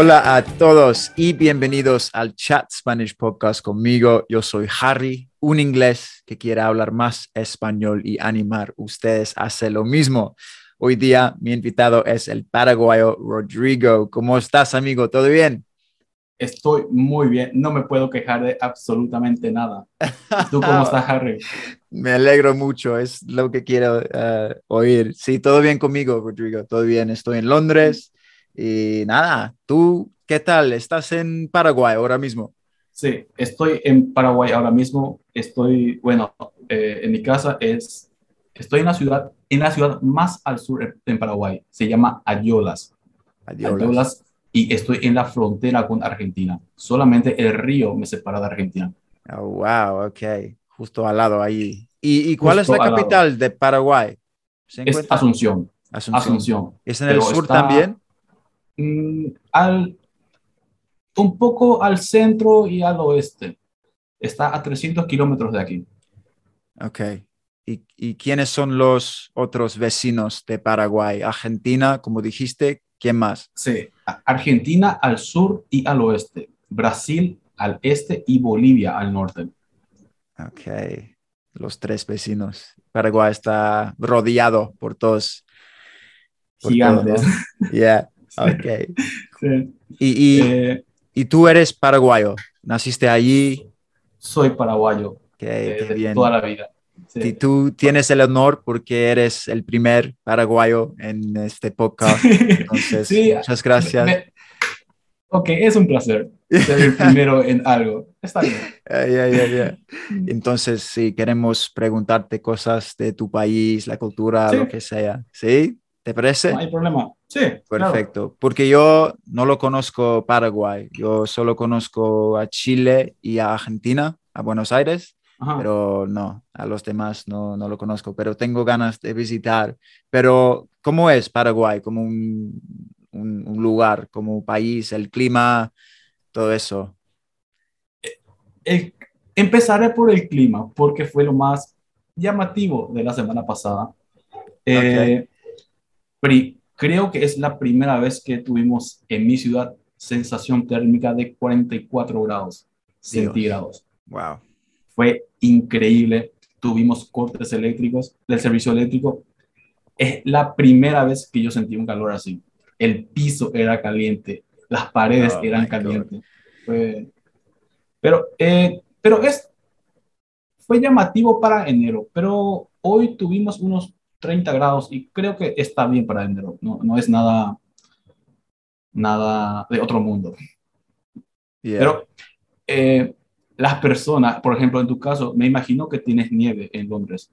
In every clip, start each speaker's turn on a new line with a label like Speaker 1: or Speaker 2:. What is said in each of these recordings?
Speaker 1: Hola a todos y bienvenidos al Chat Spanish Podcast conmigo. Yo soy Harry, un inglés que quiere hablar más español y animar ustedes a hacer lo mismo. Hoy día mi invitado es el paraguayo Rodrigo. ¿Cómo estás, amigo? ¿Todo bien?
Speaker 2: Estoy muy bien, no me puedo quejar de absolutamente nada. ¿Tú cómo estás, Harry?
Speaker 1: Me alegro mucho, es lo que quiero uh, oír. Sí, todo bien conmigo, Rodrigo, todo bien. Estoy en Londres y nada, ¿tú qué tal? ¿Estás en Paraguay ahora mismo?
Speaker 2: Sí, estoy en Paraguay ahora mismo. Estoy, bueno, eh, en mi casa es, estoy en la ciudad, en la ciudad más al sur en Paraguay. Se llama Ayolas.
Speaker 1: Ayolas.
Speaker 2: Ayolas y estoy en la frontera con Argentina. Solamente el río me separa de Argentina.
Speaker 1: Oh, wow, ok. Justo al lado ahí. ¿Y, y cuál
Speaker 2: Justo
Speaker 1: es la
Speaker 2: lado.
Speaker 1: capital de Paraguay? ¿Se
Speaker 2: Es? Asunción.
Speaker 1: Asunción.
Speaker 2: Asunción.
Speaker 1: ¿Es en el sur
Speaker 2: está-
Speaker 1: también?
Speaker 2: Mm, al, un poco al centro y al oeste. Está a 300 kilómetros de aquí.
Speaker 1: Ok. ¿Y, ¿Y quiénes son los otros vecinos de Paraguay? Argentina, como dijiste, ¿quién más?
Speaker 2: Sí, Argentina al sur y al oeste. Brasil al este y Bolivia al norte.
Speaker 1: Ok. Los tres vecinos. Paraguay está rodeado por todos. por
Speaker 2: Gigantes.
Speaker 1: todos, ¿no? Yeah. Ok.
Speaker 2: Sí.
Speaker 1: Y, y,
Speaker 2: Eh,
Speaker 1: y tú eres paraguayo. Naciste allí.
Speaker 2: soy paraguayo
Speaker 1: Qué,
Speaker 2: eh,
Speaker 1: qué
Speaker 2: de toda la vida. Sí.
Speaker 1: Y tú tienes el honor porque eres el primer paraguayo en este podcast. Entonces,
Speaker 2: Sí,
Speaker 1: muchas gracias.
Speaker 2: Me- ok, es un placer ser el primero en algo. Está bien.
Speaker 1: Ya, ya, ya, ya. Entonces, sí, queremos preguntarte cosas de tu país, la cultura,
Speaker 2: Sí.
Speaker 1: lo que sea. ¿Sí? ¿Te parece?
Speaker 2: No hay problema. Sí, claro.
Speaker 1: Perfecto. Porque yo no lo conozco Paraguay. Yo solo conozco a Chile y a Argentina, a Buenos Aires.
Speaker 2: Ajá.
Speaker 1: pero no, a los demás no, no lo conozco, pero tengo ganas de visitar. Pero, ¿cómo es Paraguay? Como un, un, un lugar, como un país, el clima, todo eso.
Speaker 2: El- empezaré por el clima, porque fue lo más llamativo de la semana pasada. Eh, pri- creo que es la primera vez que tuvimos en mi ciudad sensación térmica de 44 grados centígrados.
Speaker 1: Wow.
Speaker 2: Fue increíble. Tuvimos cortes eléctricos del servicio eléctrico. Es la primera vez que yo sentí un calor así. El piso era caliente, las paredes
Speaker 1: Oh,
Speaker 2: eran calientes. Fue- Pero, eh, pero es, fue llamativo para enero, pero hoy tuvimos unos 30 grados y creo que está bien para enero. No, no es nada, nada de otro mundo.
Speaker 1: Yeah.
Speaker 2: Pero eh, las personas, por ejemplo, en tu caso, me imagino que tienes nieve en Londres.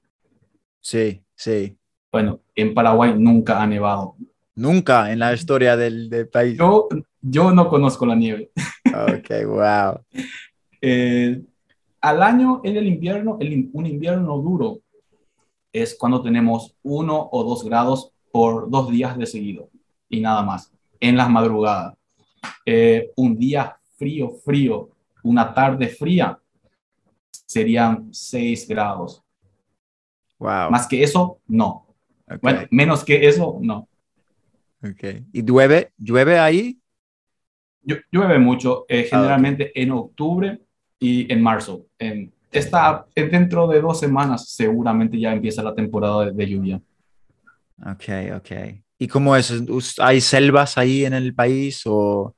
Speaker 1: sí, sí.
Speaker 2: Bueno, en Paraguay nunca ha nevado.
Speaker 1: Nunca en la historia del, del país.
Speaker 2: Yo, yo no conozco la nieve.
Speaker 1: Ok, wow.
Speaker 2: Eh, al año, en el invierno, el un invierno duro es cuando tenemos uno o dos grados por dos días de seguido y nada más, en las madrugadas. Eh, un día frío, frío, una tarde fría, serían seis grados.
Speaker 1: Wow.
Speaker 2: Más que eso, no. Bueno, menos que eso, no.
Speaker 1: ok. ¿Y llueve? ¿Llueve ahí?
Speaker 2: Llu- Llueve mucho,
Speaker 1: Ah,
Speaker 2: eh, generalmente en octubre y en marzo. En, está, eh, dentro de dos semanas seguramente ya empieza la temporada de, de lluvia.
Speaker 1: Ok, ok. ¿Y cómo es? ¿Us- ¿Hay selvas ahí en el país o...?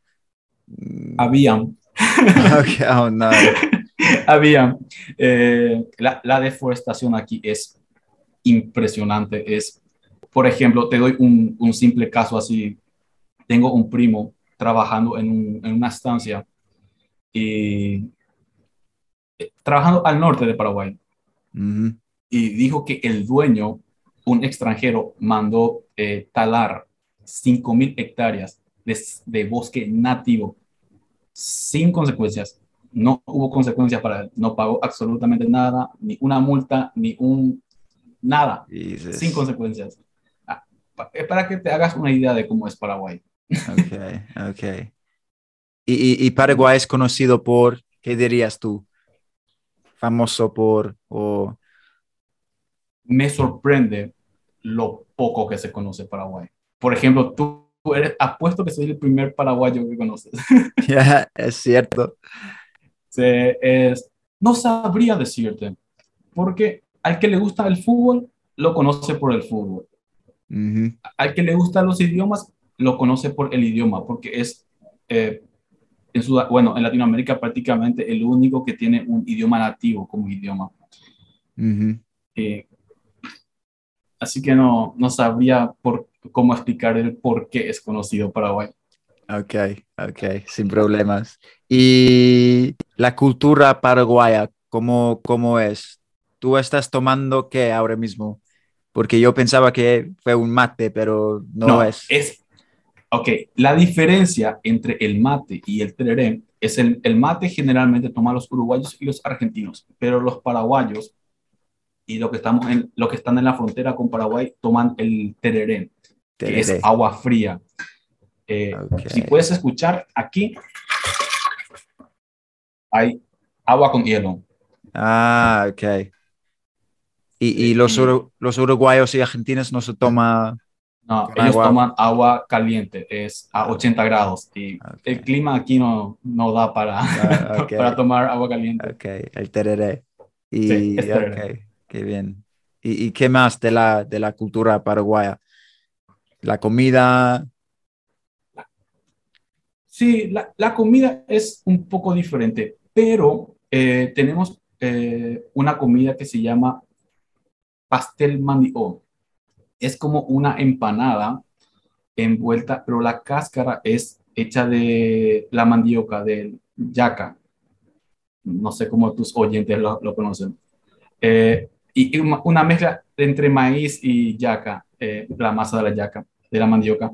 Speaker 1: Mm,
Speaker 2: Habían,
Speaker 1: Ok, oh, no.
Speaker 2: había, eh, la, la, deforestación aquí es impresionante. Es, por ejemplo, te doy un, un simple caso así. Tengo un primo trabajando en, un, en una estancia y trabajando al norte de Paraguay. Y dijo que el dueño, un extranjero, mandó eh, talar 5.000 hectáreas de, de, bosque nativo sin consecuencias. No hubo consecuencias para él. No pagó absolutamente nada, ni una multa, ni un nada, sin consecuencias. Ah, es para que te hagas una idea de cómo es Paraguay.
Speaker 1: Ok, ok. ¿Y, y, Paraguay es conocido por, qué dirías tú? Famoso por, o...
Speaker 2: Me sorprende lo poco que se conoce Paraguay. Por ejemplo, tú eres, apuesto que soy el primer paraguayo que conoces.
Speaker 1: Ya, es cierto.
Speaker 2: es, no sabría decirte, porque al que le gusta el fútbol, lo conoce por el fútbol. Al que le gustan los idiomas, lo conoce por el idioma, porque es, eh, en bueno, en Latinoamérica prácticamente el único que tiene un idioma nativo como idioma. Eh, así que no, no sabría por, cómo explicar el por qué es conocido Paraguay.
Speaker 1: Ok, ok, sin problemas. ¿Y la cultura paraguaya, cómo, cómo es? ¿Tú estás tomando qué ahora mismo? Porque yo pensaba que fue un mate, pero no, no es.
Speaker 2: Es Ok, la diferencia entre el mate y el tereré es el, el mate generalmente toma los uruguayos y los argentinos, pero los paraguayos y lo que, estamos en, lo que están en la frontera con Paraguay toman el tereré, que es agua fría. Eh, si puedes escuchar, aquí hay agua con hielo.
Speaker 1: Ah, ok. Y, y los, los uruguayos y argentinos no se toma
Speaker 2: no, ellos toman agua caliente, es a 80 grados y el clima aquí no, no da para, ah, para tomar agua caliente.
Speaker 1: Ok, el tereré. Y, sí, qué bien. ¿Y, ¿Y, qué más de la, de la cultura paraguaya? ¿La comida?
Speaker 2: Sí, la, la comida es un poco diferente, pero eh, tenemos eh, una comida que se llama pastel mandio es como una empanada envuelta, pero la cáscara es hecha de la mandioca, de yaca. No sé cómo tus oyentes lo, conocen. Eh, y una mezcla entre maíz y yaca, eh, la masa de la yaca, de la mandioca.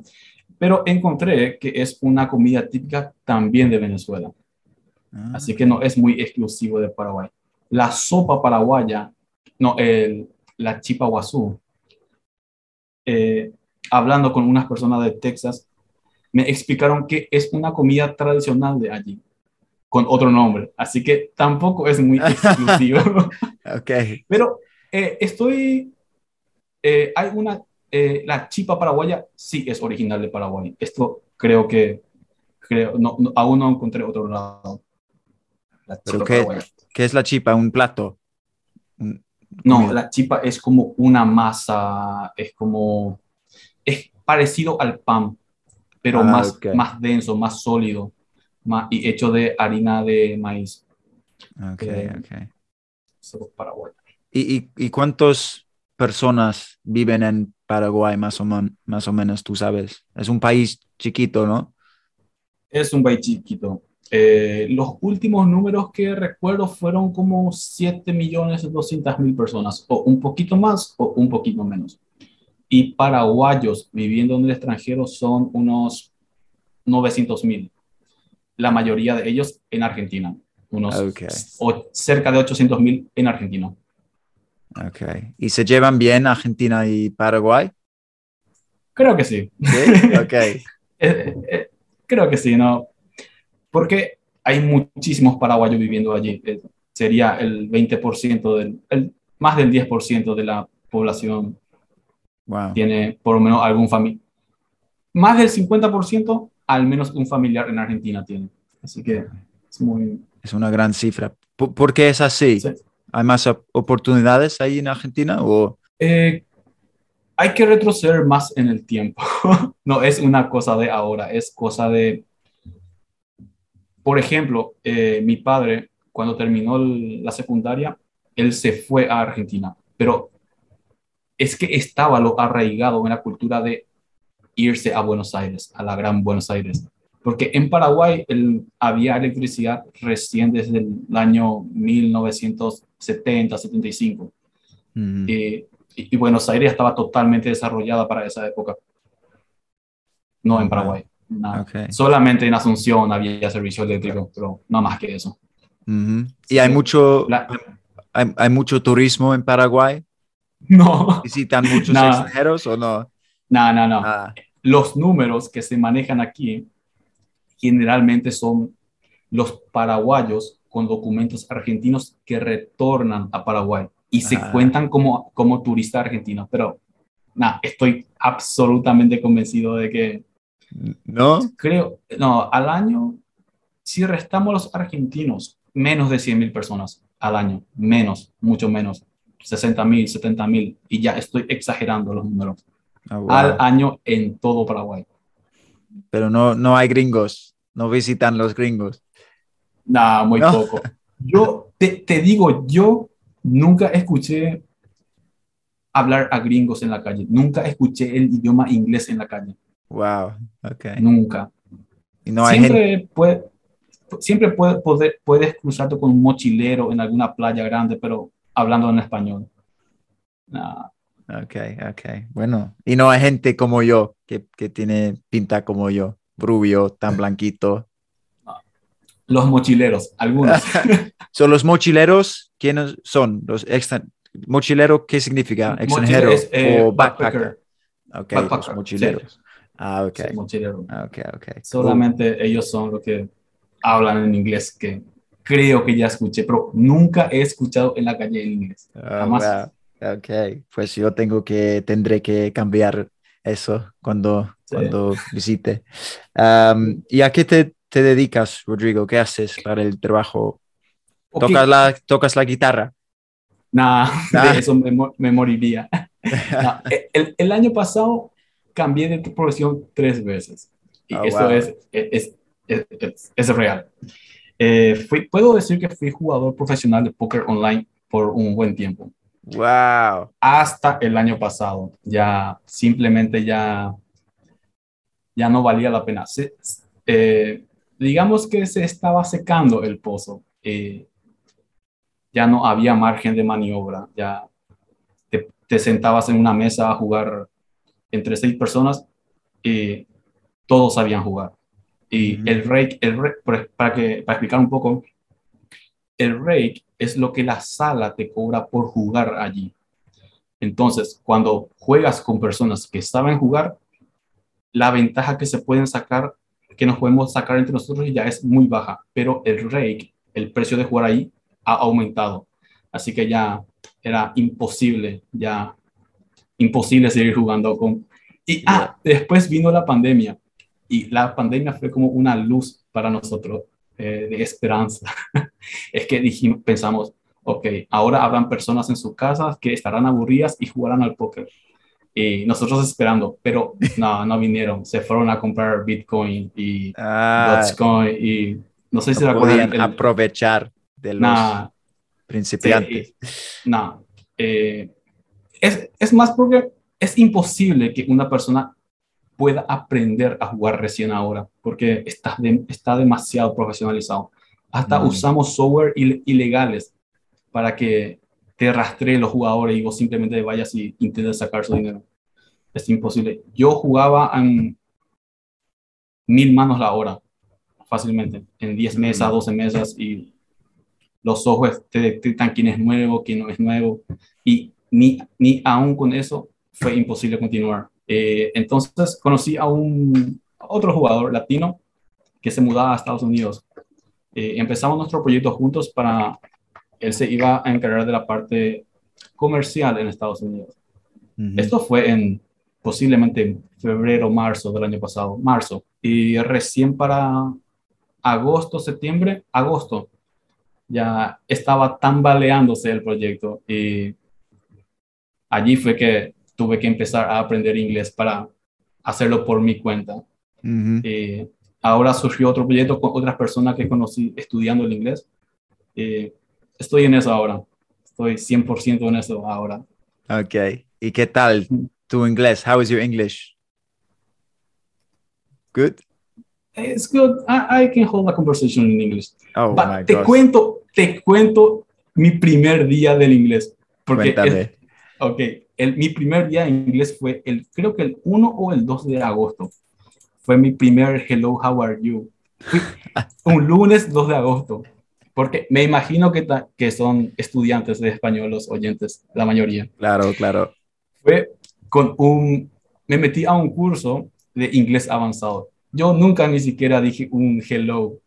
Speaker 2: Pero encontré que es una comida típica también de Venezuela. Ah. Así que no es muy exclusivo de Paraguay. La sopa paraguaya, no, el, la chipa guazú, eh, hablando con unas personas de Texas, me explicaron que es una comida tradicional de allí, con otro nombre. Así que tampoco es muy exclusivo.
Speaker 1: okay.
Speaker 2: Pero eh, estoy, eh, hay una, la chipa paraguaya sí es original de Paraguay. Esto creo que, creo, no, aún no encontré otro lado.
Speaker 1: qué, qué, es la chipa? ¿Un plato?
Speaker 2: No, la chipa es como una masa, es como, es parecido al pan, pero ah, más, más denso, más sólido, más, y hecho de harina de maíz.
Speaker 1: Ok, eh, ok. Paraguay. ¿Y, y, y cuántas personas viven en Paraguay más o, más o menos, tú sabes? Es un país chiquito, ¿no?
Speaker 2: Es un país chiquito. Eh, los últimos números que recuerdo fueron como 7.200.000 personas, o un poquito más o un poquito menos. Y paraguayos viviendo en el extranjero son unos 900.000. La mayoría de ellos en Argentina, unos o cerca de 800.000 en Argentina.
Speaker 1: Ok. ¿Y se llevan bien Argentina y Paraguay?
Speaker 2: Creo que sí.
Speaker 1: ¿Sí? Ok.
Speaker 2: Eh, eh, creo que sí, ¿no? Porque hay muchísimos paraguayos viviendo allí. Eh, sería el 20% del, el, más del 10% de la población tiene por lo menos algún familiar. Más del 50%, al menos un familiar en Argentina tiene. Así que es muy...
Speaker 1: Es una gran cifra. ¿Por, qué es así? ¿Hay más oportunidades ahí en Argentina? O...
Speaker 2: Eh, hay que retroceder más en el tiempo. no es una cosa de ahora, es cosa de por ejemplo, eh, mi padre cuando terminó la secundaria, él se fue a Argentina, pero es que estaba lo arraigado en la cultura de irse a Buenos Aires, a la gran Buenos Aires. Porque en Paraguay el, había electricidad recién desde el año 1970, 75. Eh, y, Buenos Aires estaba totalmente desarrollada para esa época. No en Paraguay. Solamente en Asunción había servicio eléctrico, pero no más que eso.
Speaker 1: ¿Y hay mucho, hay, mucho turismo en Paraguay?
Speaker 2: No.
Speaker 1: ¿Visitan muchos extranjeros o no?
Speaker 2: No, no, no. Ah. Los números que se manejan aquí generalmente son los paraguayos con documentos argentinos que retornan a Paraguay y se ah. cuentan como, como turista argentino. Pero, nada, estoy absolutamente convencido de que...
Speaker 1: ¿No?
Speaker 2: Creo, no, al año, si restamos los argentinos, menos de 100 mil personas al año, menos, mucho menos, 60 mil, 70 mil, y ya estoy exagerando los números, ah, al año en todo Paraguay.
Speaker 1: Pero no, no hay gringos, no visitan los gringos.
Speaker 2: Nada, muy poco. Yo te, te digo, yo nunca escuché hablar a gringos en la calle, nunca escuché el idioma inglés en la calle.
Speaker 1: Wow, ok.
Speaker 2: Nunca. Y no hay Siempre puede, siempre puede, poder, puedes cruzarte con un mochilero en alguna playa grande, pero hablando en español.
Speaker 1: Ok, ok. Bueno, y no hay gente como yo, que, que tiene pinta como yo, rubio, tan blanquito.
Speaker 2: Los mochileros, algunos.
Speaker 1: ¿Son los mochileros? ¿Quiénes son? Los extra... ¿Mochilero qué significa? ¿Extranjero
Speaker 2: eh, o backpacker?
Speaker 1: Ok, los mochileros. Ah, ok. Ah, ok, ok.
Speaker 2: Solamente ellos son los que hablan en inglés que creo que ya escuché, pero nunca he escuchado en la calle en inglés.
Speaker 1: Oh, Jamás. Ok, pues yo tengo que, tendré que cambiar eso cuando, cuando visite. ¿Y a qué te, te, dedicas, Rodrigo? ¿Qué haces para el trabajo? ¿Tocas, la, ¿Tocas la guitarra?
Speaker 2: Nah, de eso me, moriría. el, el, año pasado cambié de profesión tres veces. Y oh, eso es, es, es, real. Eh, fui, puedo decir que fui jugador profesional de póker online por un buen tiempo.
Speaker 1: Wow.
Speaker 2: Hasta el año pasado. Ya simplemente ya, ya no valía la pena. Eh, digamos que se estaba secando el pozo. Eh, ya no había margen de maniobra. Ya te, te, sentabas en una mesa a jugar entre seis personas y todos sabían jugar. Y el rake, el para, que, para explicar un poco, el rake es lo que la sala te cobra por jugar allí. Entonces, cuando juegas con personas que saben jugar, la ventaja que se pueden sacar, que nos podemos sacar entre nosotros ya es muy baja, pero el rake, el precio de jugar ahí, ha aumentado. Así que ya era imposible, ya imposible seguir jugando con... Y ah, después vino la pandemia y la pandemia fue como una luz para nosotros eh, de esperanza. es que dijimos, pensamos, ok, ahora habrán personas en sus casas que estarán aburridas y jugarán al póker. Y nosotros esperando, pero no, no vinieron. Se fueron a comprar Bitcoin y ah, Dogecoin y no sé si
Speaker 1: no podían aprovechar de los principiantes.
Speaker 2: no, eh, es, es más porque es imposible que una persona pueda aprender a jugar recién ahora, porque está, está demasiado profesionalizado. Hasta mm. usamos software ilegales para que te rastree los jugadores y vos simplemente vayas y intentes sacar su dinero. Es imposible. Yo jugaba en mil manos la hora, fácilmente, en 10 mesas, 12 mm. mesas, y los softwares te detectan quién es nuevo, quién no es nuevo, y ni, ni aún con eso fue imposible continuar. Eh, entonces conocí a un otro jugador latino que se mudaba a Estados Unidos. Eh, empezamos nuestro proyecto juntos para, él se iba a encargar de la parte comercial en Estados Unidos. Esto fue en posiblemente febrero, marzo del año pasado, marzo. Y recién para agosto, septiembre, agosto, ya estaba tambaleándose el proyecto y allí fue que tuve que empezar a aprender inglés para hacerlo por mi cuenta. Eh, ahora surgió otro proyecto con otras personas que conocí estudiando el inglés Eh, estoy en eso ahora. Estoy 100% en eso ahora.
Speaker 1: Ok. ¿Y qué tal tu inglés? How is your English? Good?
Speaker 2: It's good. I, I can hold a conversation in English.
Speaker 1: Oh
Speaker 2: But
Speaker 1: my
Speaker 2: te
Speaker 1: God.
Speaker 2: cuento, te cuento mi primer día del inglés. Porque
Speaker 1: Cuéntame.
Speaker 2: es- ok, el, mi primer día en inglés fue el, creo que el 1 o el 2 de agosto. Fue mi primer hello, how are you? Un lunes 2 de agosto. Porque me imagino que, que son estudiantes de español los oyentes, la mayoría.
Speaker 1: Claro, claro.
Speaker 2: Fue con un, me metí a un curso de inglés avanzado. Yo nunca ni siquiera dije un hello.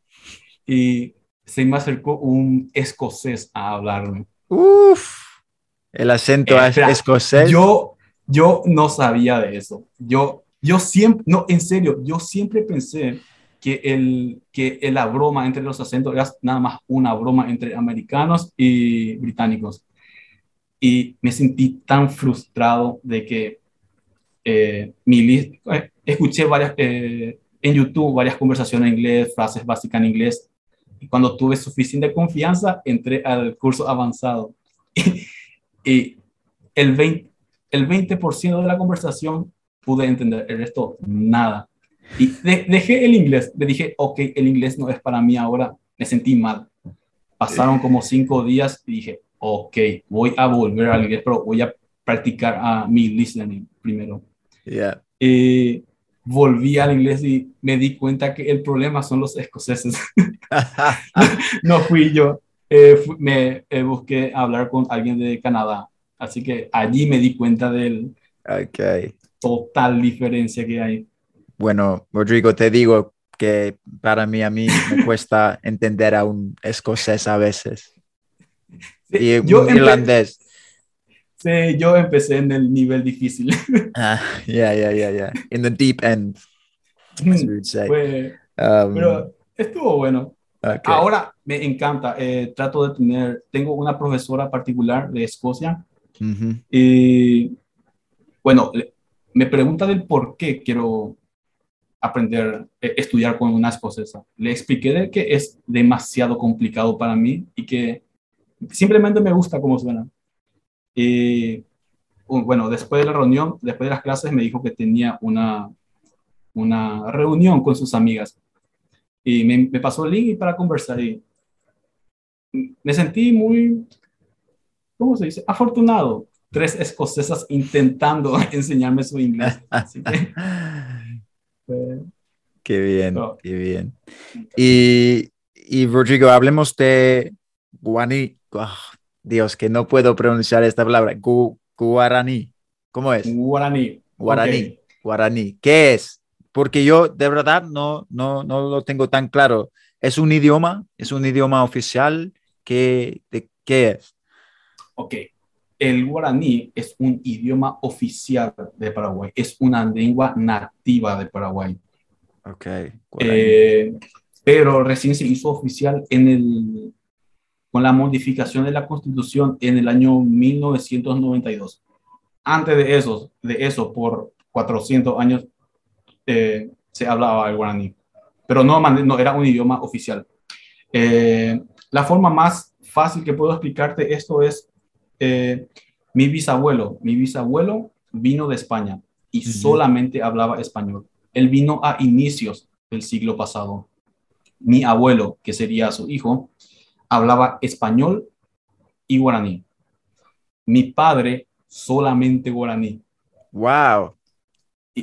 Speaker 2: Y se me acercó un escocés a hablarme.
Speaker 1: Uf. El acento
Speaker 2: Eh,
Speaker 1: es-
Speaker 2: espera,
Speaker 1: escocés.
Speaker 2: Yo, yo no sabía de eso. Yo, yo siempre, no, en serio, yo siempre pensé que, el, que la broma entre los acentos era nada más una broma entre americanos y británicos. Y me sentí tan frustrado de que eh, mi eh, escuché varias, eh, en YouTube varias conversaciones en inglés, frases básicas en inglés. Y cuando tuve suficiente confianza, entré al curso avanzado. y el 20, el 20% de la conversación pude entender, el resto nada. Y de- dejé el inglés, le dije, ok, el inglés no es para mí ahora, me sentí mal. Pasaron como cinco días y dije, ok, voy a volver al inglés, pero voy a practicar a mi listening primero.
Speaker 1: Yeah.
Speaker 2: Volví al inglés y me di cuenta que el problema son los escoceses. no fui yo. Eh, me eh, busqué hablar con alguien de Canadá. Así que allí me di cuenta de
Speaker 1: ok.
Speaker 2: total diferencia que hay.
Speaker 1: Bueno, Rodrigo, te digo que para mí, a mí me cuesta entender a un escocés a veces. Y
Speaker 2: yo,
Speaker 1: un irlandés.
Speaker 2: sí, yo empecé en el nivel difícil.
Speaker 1: Ah, yeah, yeah, yeah, yeah. In the deep end, as we would say.
Speaker 2: Fue-
Speaker 1: Um,
Speaker 2: pero estuvo bueno.
Speaker 1: Okay.
Speaker 2: Ahora me encanta. eh, trato de tener, tengo una profesora particular de Escocia
Speaker 1: Mhm.
Speaker 2: Y bueno, me pregunta del por qué quiero aprender, eh, estudiar con una escocesa. Le expliqué de que es demasiado complicado para mí y que simplemente me gusta cómo suena. Y uh, bueno, después de la reunión, después de las clases, me dijo que tenía una, una reunión con sus amigas. Y me, me pasó el link para conversar y me sentí muy, ¿cómo se dice? Afortunado. Tres escocesas intentando enseñarme su inglés. Así que, eh,
Speaker 1: Qué bien, qué bien. Y, y Rodrigo, hablemos de guaraní. Ah, Dios, que no puedo pronunciar esta palabra. Gu- guaraní. ¿Cómo es?
Speaker 2: guaraní.
Speaker 1: Guaraní.
Speaker 2: Ok.
Speaker 1: Guaraní. ¿Qué es? Porque yo de verdad no, no, no lo tengo tan claro. ¿Es un idioma? ¿Es un idioma oficial? ¿Qué, de, qué es?
Speaker 2: Ok. El guaraní es un idioma oficial de Paraguay. Es una lengua nativa de Paraguay.
Speaker 1: Ok.
Speaker 2: Eh, pero recién se hizo oficial en el, con la modificación de la Constitución en el año 1992. Antes de eso, de eso por 400 años, eh, se hablaba el guaraní, pero no, era un idioma oficial. Eh, la forma más fácil que puedo explicarte esto es eh, mi bisabuelo. Mi bisabuelo vino de España y solamente hablaba español. Él vino a inicios del siglo pasado. Mi abuelo, que sería su hijo, hablaba español y guaraní. Mi padre solamente guaraní.
Speaker 1: Wow.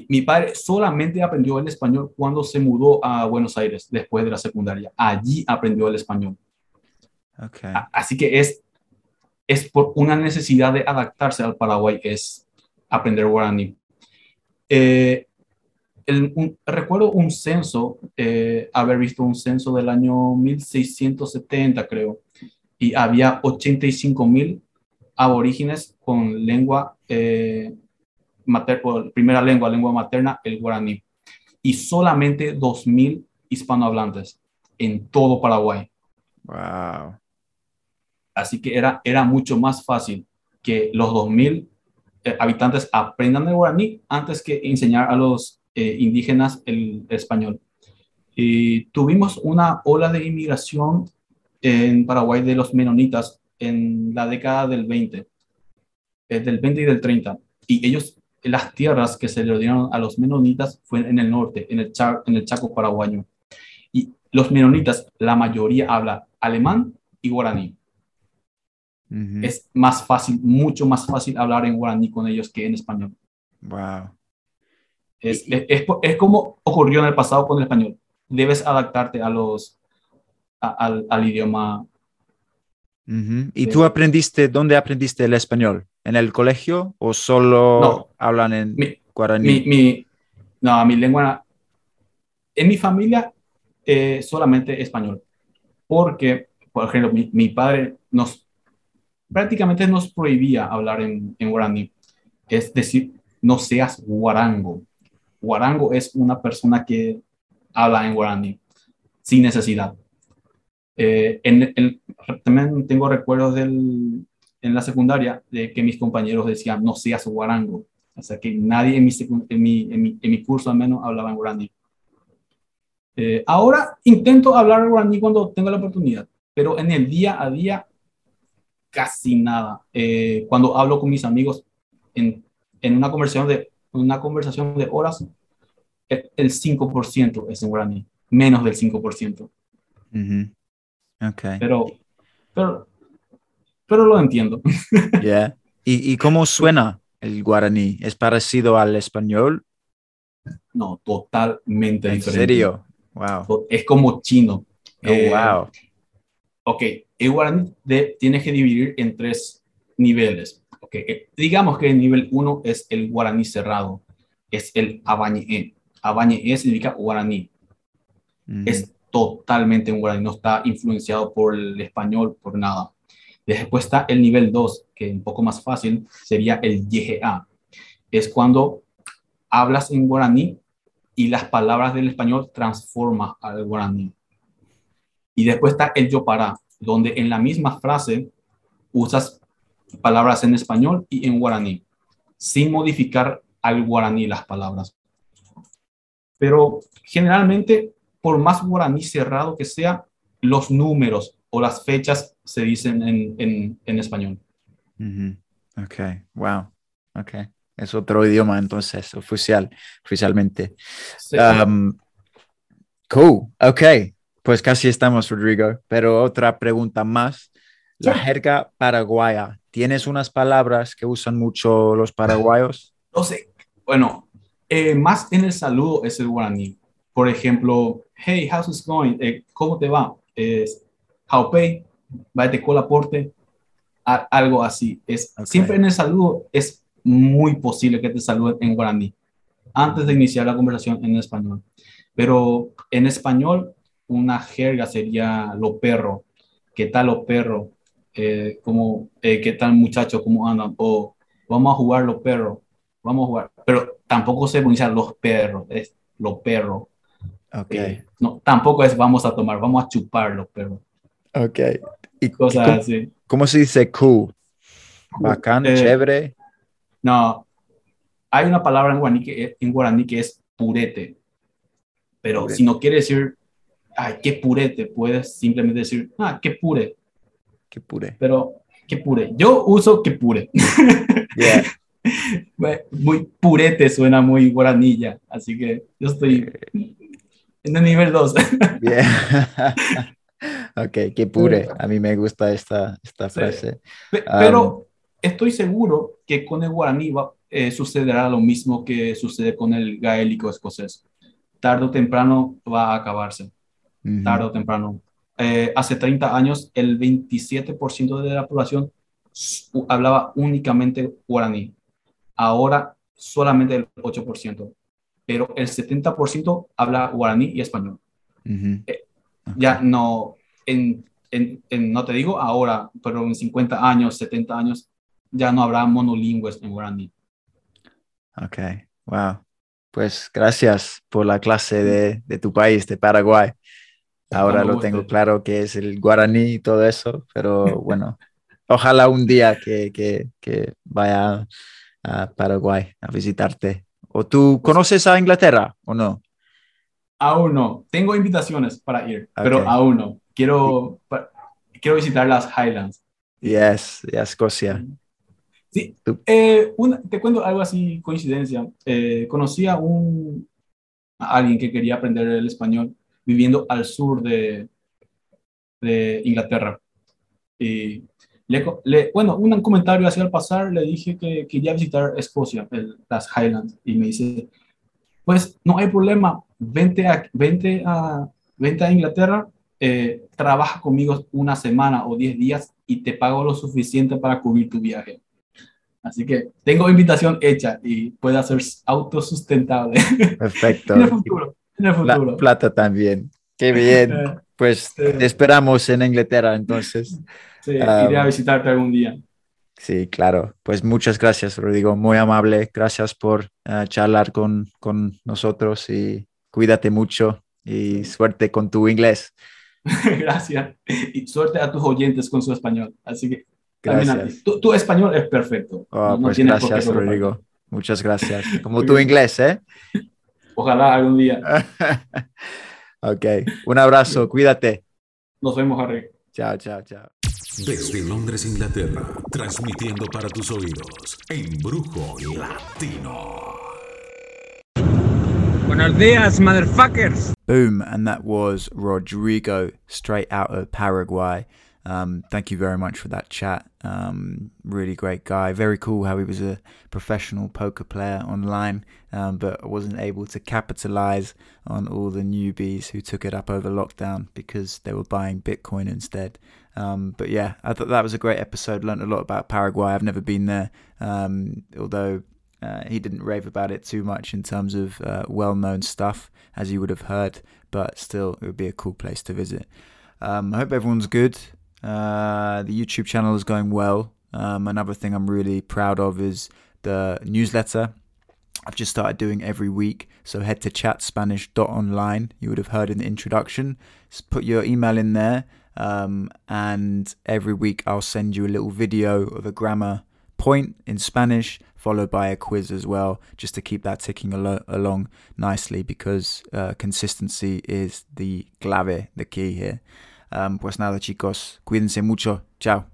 Speaker 2: Mi padre solamente aprendió el español cuando se mudó a Buenos Aires después de la secundaria. Allí aprendió el español.
Speaker 1: Ok.
Speaker 2: A- Así que es, es por una necesidad de adaptarse al Paraguay, es aprender guaraní. Eh, el- un- recuerdo un censo, eh, haber visto un censo del año 1670, creo, y había 85 mil aborígenes con lengua, eh, mater- o primera lengua, lengua materna, el guaraní, y solamente 2 mil hispanohablantes en todo Paraguay.
Speaker 1: Wow.
Speaker 2: Así que era, era mucho más fácil que los 2.000 eh, habitantes aprendan el guaraní antes que enseñar a los eh, indígenas el español. Y tuvimos una ola de inmigración en Paraguay de los menonitas en la década del 20, eh, del 20 y del 30. Y ellos, las tierras que se le dieron a los menonitas fue en el norte, en el, en el Chaco paraguayo. Y los menonitas, la mayoría habla alemán y guaraní. Es más fácil, mucho más fácil hablar en guaraní con ellos que en español.
Speaker 1: Wow.
Speaker 2: Es, es, es, como ocurrió en el pasado con el español. Debes adaptarte a los, al, al, idioma.
Speaker 1: ¿Y tú aprendiste, dónde aprendiste el español? ¿En el colegio o solo hablan en guaraní?
Speaker 2: Mi, mi, no, mi lengua, en mi familia eh, solamente español, porque, por ejemplo, mi, mi, padre nos prácticamente nos prohibía hablar en, en guaraní, es decir, no seas guarango. Guarango es una persona que habla en guaraní sin necesidad. Eh, en, también tengo recuerdos del, en la secundaria de que mis compañeros decían no seas guarango. O sea que nadie en mi, en mi, en mi, en mi curso al menos hablaba en guaraní. Eh, ahora intento hablar guaraní cuando tengo la oportunidad, pero en el día a día casi nada. Eh, cuando hablo con mis amigos en, en, una, conversación de, una conversación de horas, el, el 5% es en guaraní, menos del 5%.
Speaker 1: okay.
Speaker 2: Pero, pero, pero lo entiendo.
Speaker 1: Yeah. ¿Y, ¿Y cómo suena el guaraní? ¿Es parecido al español?
Speaker 2: No, totalmente
Speaker 1: ¿En
Speaker 2: diferente.
Speaker 1: serio? Wow.
Speaker 2: Es como chino.
Speaker 1: Oh, eh, wow.
Speaker 2: Ok, el guaraní de, tienes que dividir en tres niveles. Okay. Eh, digamos que el nivel 1 es el guaraní cerrado, es el abañe. Abañe significa guaraní.
Speaker 1: Mm.
Speaker 2: Es totalmente un guaraní, no está influenciado por el español, por nada. Después está el nivel 2, que un poco más fácil, sería el YGA. Es cuando hablas en guaraní y las palabras del español transforma al guaraní. Y después está el yo para, donde en la misma frase usas palabras en español y en guaraní, sin modificar al guaraní las palabras. Pero generalmente, por más guaraní cerrado que sea, los números o las fechas se dicen en, en, en español.
Speaker 1: Mm -hmm. Ok, wow. Ok. Es otro idioma entonces, oficial, oficialmente.
Speaker 2: Sí.
Speaker 1: Um, cool, ok. Pues casi estamos, Rodrigo. Pero otra pregunta más. La
Speaker 2: Sí.
Speaker 1: jerga paraguaya. ¿Tienes unas palabras que usan mucho los paraguayos?
Speaker 2: No sé, bueno, eh, más en el saludo es el guaraní. Por ejemplo, hey, how's it going? Eh, ¿Cómo te va? Es Jaupei, vete con aporte, a- algo así. Es,
Speaker 1: Ok.
Speaker 2: Siempre en el saludo es muy posible que te saluden en guaraní antes de iniciar la conversación en español. Pero en español, una jerga sería lo perro. ¿Qué tal lo perro? Eh, como, eh, ¿Qué tal muchachos? ¿Cómo andan? O vamos a jugar los perros. Vamos a jugar. Pero tampoco se pronuncia los perros, es lo perro.
Speaker 1: Ok,
Speaker 2: Eh, no, tampoco es vamos a tomar, vamos a chupar los perros.
Speaker 1: Ok. ¿Y
Speaker 2: Cosas
Speaker 1: cómo,
Speaker 2: así.
Speaker 1: cómo se dice cool? Bacán,
Speaker 2: Eh,
Speaker 1: chévere.
Speaker 2: No, hay una palabra en guaraní que, en guaraní que es purete. Pero
Speaker 1: Purete.
Speaker 2: si no quiere decir, ay, qué purete, puedes simplemente decir, ah, qué pure.
Speaker 1: Qué pure.
Speaker 2: Pero, qué pure. Yo uso qué pure.
Speaker 1: Yeah.
Speaker 2: muy purete suena muy guaranilla. Así que yo estoy en el nivel 2.
Speaker 1: Yeah. ok, qué pure. A mí me gusta esta, esta
Speaker 2: Sí.
Speaker 1: frase. Um,
Speaker 2: Pero estoy seguro que con el guaraní va- eh, sucederá lo mismo que sucede con el gaélico escocés. Tarde o temprano va a acabarse,
Speaker 1: Ujú.
Speaker 2: tarde o temprano. Eh, hace 30 años, el 27% de la población hablaba únicamente guaraní. Ahora, solamente el 8%. Pero el 70% habla guaraní y español.
Speaker 1: Ujú.
Speaker 2: Ya no, en, en- en- no te digo ahora, pero en 50 años, 70 años, ya no habrá monolingües en guaraní.
Speaker 1: Ok, wow. Pues gracias por la clase de, de tu país, de Paraguay. Ahora
Speaker 2: Cuando
Speaker 1: lo tengo claro que es el guaraní y todo eso, pero bueno, ojalá un día que, que, que vaya a Paraguay a visitarte. ¿O tú
Speaker 2: Pues
Speaker 1: conoces a Inglaterra o no?
Speaker 2: Aún no. Tengo invitaciones para ir, pero aún no. Quiero, quiero visitar las Highlands.
Speaker 1: Yes, yeah, Escocia.
Speaker 2: Sí, eh, una, te cuento algo así, coincidencia. Eh, conocí a, un, a alguien que quería aprender el español viviendo al sur de, de Inglaterra. Y le, le, bueno, un comentario así al pasar, le dije que quería visitar Escocia, el, las Highlands, y me dice, pues no hay problema, vente a, vente a, vente a Inglaterra, eh, trabaja conmigo una semana o diez días y te pago lo suficiente para cubrir tu viaje. Así que tengo invitación hecha y puede ser autosustentable.
Speaker 1: Perfecto.
Speaker 2: en el futuro. En el futuro.
Speaker 1: La plata también. Qué bien.
Speaker 2: Eh,
Speaker 1: Pues
Speaker 2: sí.
Speaker 1: te esperamos en Inglaterra entonces.
Speaker 2: Sí, iré a visitarte algún día.
Speaker 1: Sí, claro. Pues muchas gracias, Rodrigo. Muy amable. Gracias por eh, charlar con, con nosotros y cuídate mucho y suerte con tu inglés.
Speaker 2: Gracias. Y suerte a tus oyentes con su español. Así que.
Speaker 1: Gracias.
Speaker 2: Tu, tu español es perfecto.
Speaker 1: Oh,
Speaker 2: No-
Speaker 1: pues
Speaker 2: tienes por qué
Speaker 1: gracias. Rodrigo. Muchas gracias. Como tu inglés, ¿eh?
Speaker 2: Ojalá algún día.
Speaker 1: ok. Un abrazo. Cuídate.
Speaker 2: Nos vemos, Harry.
Speaker 1: Chao, chao, chao.
Speaker 3: Desde Londres, Inglaterra, transmitiendo para tus oídos, Embrujo Latino.
Speaker 4: Buenos días, motherfuckers.
Speaker 1: Boom, and that was Rodrigo, straight out of Paraguay. Um, thank you very much for that chat. Um, really great guy. Very cool how he was a professional poker player online, um, but wasn't able to capitalize on all the newbies who took it up over lockdown because they were buying Bitcoin instead. Um, but yeah, I thought that was a great episode. Learned a lot about Paraguay. I've never been there, um, although uh, he didn't rave about it too much in terms of uh, well-known stuff, as you would have heard. But still, it would be a cool place to visit. Um, I hope everyone's good. Uh, the YouTube channel is going well. Um, another thing I'm really proud of is the newsletter. I've just started doing every week. So head to chatspanish.online. You would have heard in the introduction. Just put your email in there. Um, and every week I'll send you a little video of a grammar point in Spanish, followed by a quiz as well, just to keep that ticking alo- along nicely because uh, consistency is the clave, the key here. Um, pues nada, chicos, cuídense mucho. Chao.